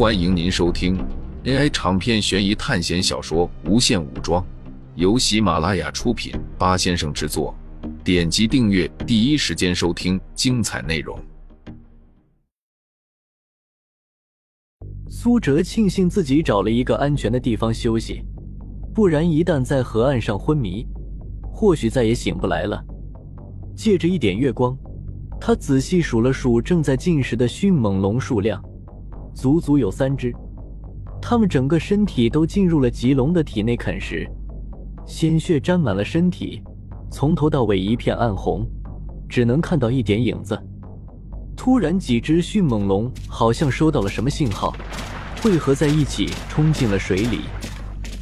欢迎您收听 AI 长篇悬疑探险小说《无限武装》，由喜马拉雅出品，八先生制作。点击订阅，第一时间收听精彩内容。苏哲庆幸自己找了一个安全的地方休息，不然一旦在河岸上昏迷，或许再也醒不来了。借着一点月光，他仔细数了数正在进食的迅猛龙数量。足足有三只，它们整个身体都进入了棘龙的体内啃食，鲜血沾满了身体，从头到尾一片暗红，只能看到一点影子。突然，几只迅猛龙好像收到了什么信号，汇合在一起冲进了水里，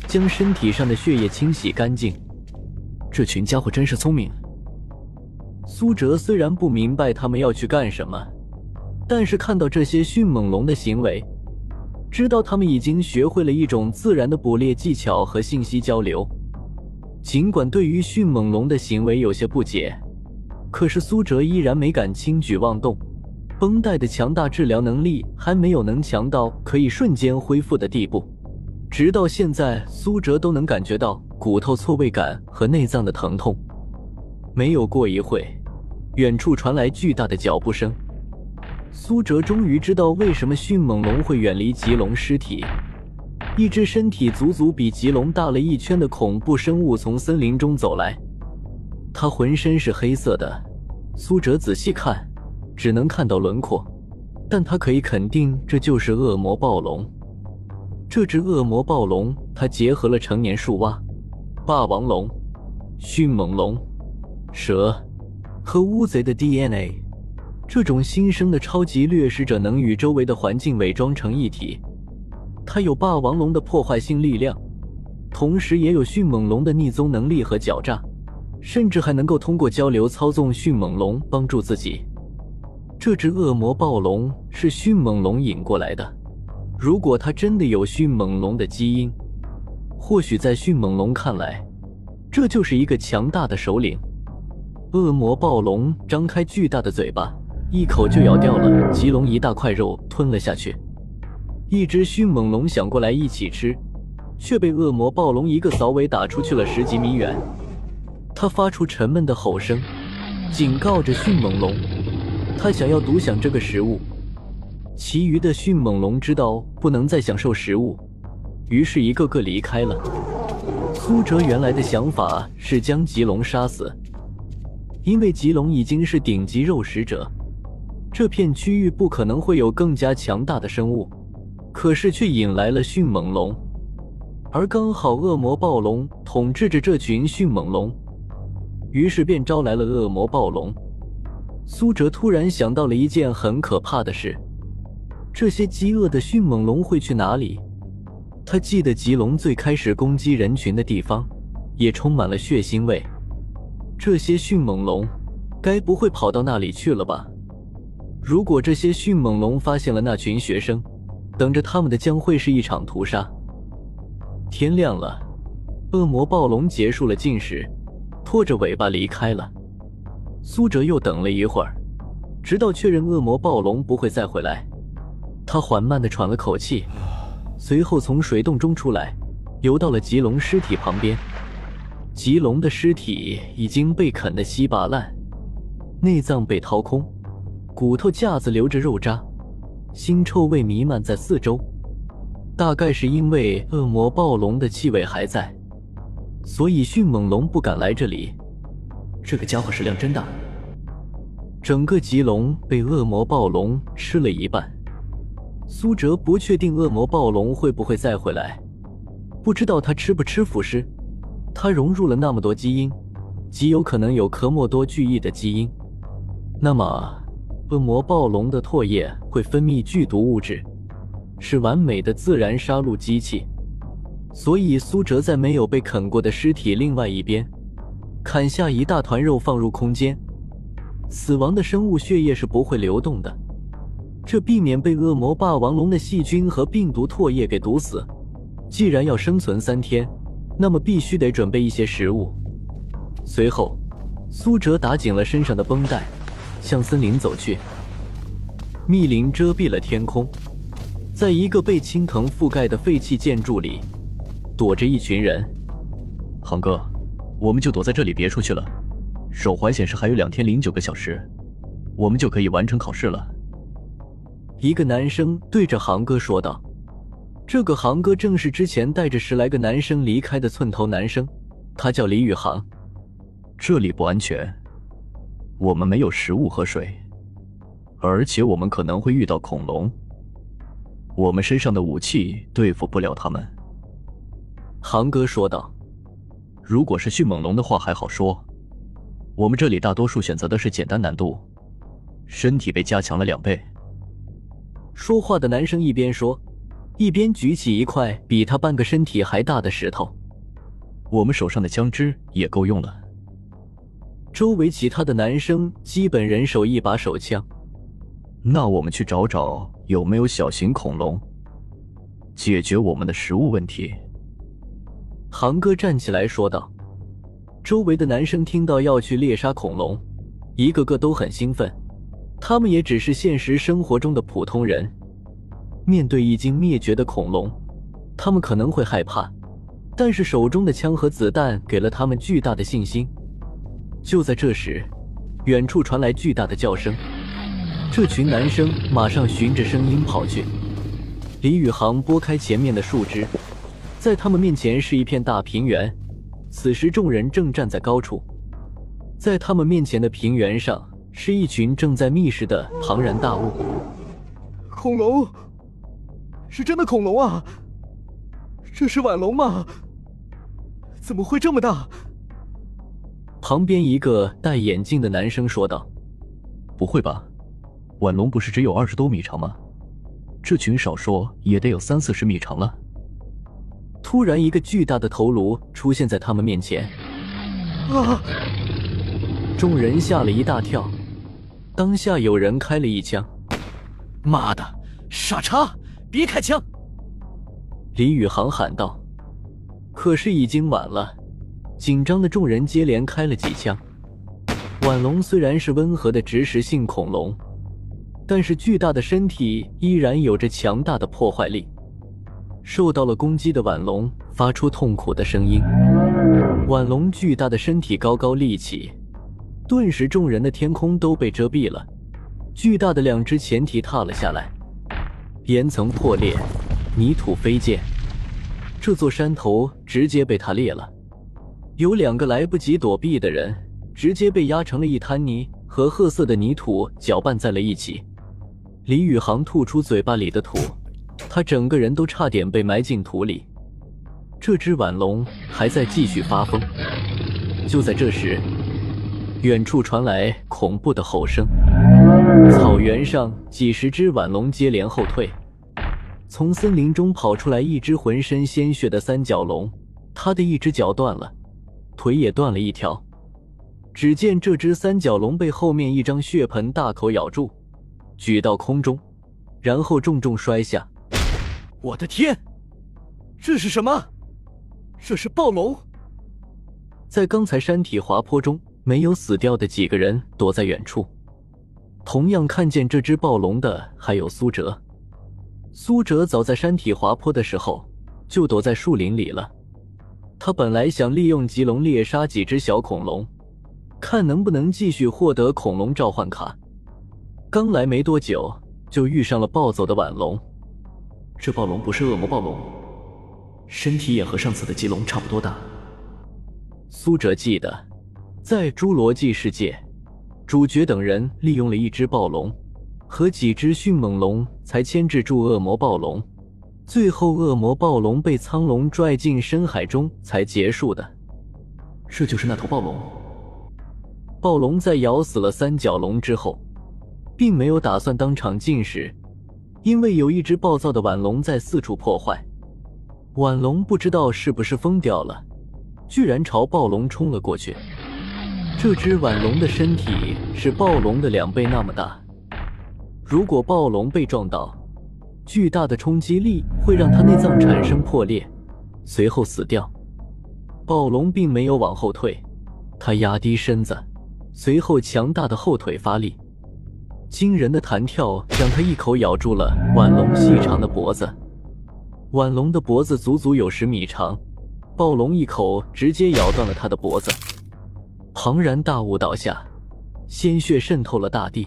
将身体上的血液清洗干净。这群家伙真是聪明。苏哲虽然不明白他们要去干什么。但是看到这些迅猛龙的行为，知道他们已经学会了一种自然的捕猎技巧和信息交流。尽管对于迅猛龙的行为有些不解，可是苏哲依然没敢轻举妄动。绷带的强大治疗能力还没有能强到可以瞬间恢复的地步。直到现在，苏哲都能感觉到骨头错位感和内脏的疼痛。没有过一会，远处传来巨大的脚步声。苏哲终于知道为什么迅猛龙会远离棘龙尸体。一只身体足足比棘龙大了一圈的恐怖生物从森林中走来，它浑身是黑色的。苏哲仔细看，只能看到轮廓，但他可以肯定这就是恶魔暴龙。这只恶魔暴龙，它结合了成年树蛙、霸王龙、迅猛龙、蛇和乌贼的 DNA。这种新生的超级掠食者能与周围的环境伪装成一体，它有霸王龙的破坏性力量，同时也有迅猛龙的逆踪能力和狡诈，甚至还能够通过交流操纵迅猛龙帮助自己。这只恶魔暴龙是迅猛龙引过来的，如果它真的有迅猛龙的基因，或许在迅猛龙看来，这就是一个强大的首领。恶魔暴龙张开巨大的嘴巴。一口就咬掉了棘龙一大块肉，吞了下去。一只迅猛龙想过来一起吃，却被恶魔暴龙一个扫尾打出去了十几米远。它发出沉闷的吼声，警告着迅猛龙，它想要独享这个食物。其余的迅猛龙知道不能再享受食物，于是一个个离开了。苏哲原来的想法是将棘龙杀死，因为棘龙已经是顶级肉食者。这片区域不可能会有更加强大的生物，可是却引来了迅猛龙，而刚好恶魔暴龙统治着这群迅猛龙，于是便招来了恶魔暴龙。苏哲突然想到了一件很可怕的事：这些饥饿的迅猛龙会去哪里？他记得棘龙最开始攻击人群的地方，也充满了血腥味。这些迅猛龙该不会跑到那里去了吧？如果这些迅猛龙发现了那群学生，等着他们的将会是一场屠杀。天亮了，恶魔暴龙结束了进食，拖着尾巴离开了。苏哲又等了一会儿，直到确认恶魔暴龙不会再回来，他缓慢地喘了口气，随后从水洞中出来，游到了棘龙尸体旁边。棘龙的尸体已经被啃得稀巴烂，内脏被掏空。骨头架子留着肉渣，腥臭味弥漫在四周。大概是因为恶魔暴龙的气味还在，所以迅猛龙不敢来这里。这个家伙食量真大，整个棘龙被恶魔暴龙吃了一半。苏哲不确定恶魔暴龙会不会再回来，不知道他吃不吃腐尸。他融入了那么多基因，极有可能有科莫多巨翼的基因。那么。恶魔暴龙的唾液会分泌剧毒物质，是完美的自然杀戮机器。所以苏哲在没有被啃过的尸体另外一边，砍下一大团肉放入空间。死亡的生物血液是不会流动的，这避免被恶魔霸王龙的细菌和病毒唾液给毒死。既然要生存三天，那么必须得准备一些食物。随后，苏哲打紧了身上的绷带。向森林走去，密林遮蔽了天空，在一个被青藤覆盖的废弃建筑里，躲着一群人。航哥，我们就躲在这里，别出去了。手环显示还有两天零九个小时，我们就可以完成考试了。一个男生对着航哥说道：“这个航哥正是之前带着十来个男生离开的寸头男生，他叫李宇航。这里不安全，我们没有食物和水，而且我们可能会遇到恐龙。我们身上的武器对付不了他们。”航哥说道：“如果是迅猛龙的话还好说。”我们这里大多数选择的是简单难度，身体被加强了两倍。说话的男生一边说，一边举起一块比他半个身体还大的石头。我们手上的枪支也够用了。周围其他的男生基本人手一把手枪。那我们去找找有没有小型恐龙，解决我们的食物问题。航哥站起来说道。周围的男生听到要去猎杀恐龙，一个个都很兴奋。他们也只是现实生活中的普通人，面对已经灭绝的恐龙，他们可能会害怕，但是手中的枪和子弹给了他们巨大的信心。就在这时，远处传来巨大的叫声，这群男生马上循着声音跑去。李宇航拨开前面的树枝，在他们面前是一片大平原。此时，众人正站在高处，在他们面前的平原上是一群正在觅食的庞然大物。恐龙，是真的恐龙啊！这是晚龙吗？怎么会这么大？旁边一个戴眼镜的男生说道：“不会吧，晚龙不是只有二十多米长吗？这群少说也得有三四十米长了。”突然，一个巨大的头颅出现在他们面前。啊！众人吓了一大跳。当下有人开了一枪。妈的，傻叉，别开枪！李宇航喊道。可是已经晚了。紧张的众人接连开了几枪。晚龙虽然是温和的植食性恐龙，但是巨大的身体依然有着强大的破坏力。受到了攻击的晚龙发出痛苦的声音。晚龙巨大的身体高高立起，顿时众人的天空都被遮蔽了。巨大的两只前蹄踏了下来，岩层破裂，泥土飞溅，这座山头直接被它裂了。有两个来不及躲避的人，直接被压成了一滩泥，和褐色的泥土搅拌在了一起。李宇航吐出嘴巴里的土。他整个人都差点被埋进土里。这只晚龙还在继续发疯。就在这时，远处传来恐怖的吼声。草原上，几十只晚龙接连后退。从森林中跑出来一只浑身鲜血的三角龙，它的一只脚断了，腿也断了一条。只见这只三角龙被后面一张血盆大口咬住，举到空中，然后重重摔下。我的天，这是什么？这是暴龙！在刚才山体滑坡中没有死掉的几个人躲在远处，同样看见这只暴龙的还有苏哲。苏哲早在山体滑坡的时候就躲在树林里了。他本来想利用棘龙猎杀几只小恐龙，看能不能继续获得恐龙召唤卡。刚来没多久，就遇上了暴走的晚龙。这暴龙不是恶魔暴龙，身体也和上次的棘龙差不多大。苏哲记得，在侏罗纪世界，主角等人利用了一只暴龙和几只迅猛龙，才牵制住恶魔暴龙，最后恶魔暴龙被苍龙拽进深海中才结束的。这就是那头暴龙。暴龙在咬死了三角龙之后，并没有打算当场进食。因为有一只暴躁的晚龙在四处破坏，晚龙不知道是不是疯掉了，居然朝暴龙冲了过去。这只晚龙的身体是暴龙的两倍那么大，如果暴龙被撞到，巨大的冲击力会让它内脏产生破裂，随后死掉。暴龙并没有往后退，它压低身子，随后强大的后腿发力。惊人的弹跳让他一口咬住了婉龙细长的脖子。婉龙的脖子足足有十米长，暴龙一口直接咬断了他的脖子，庞然大物倒下，鲜血渗透了大地。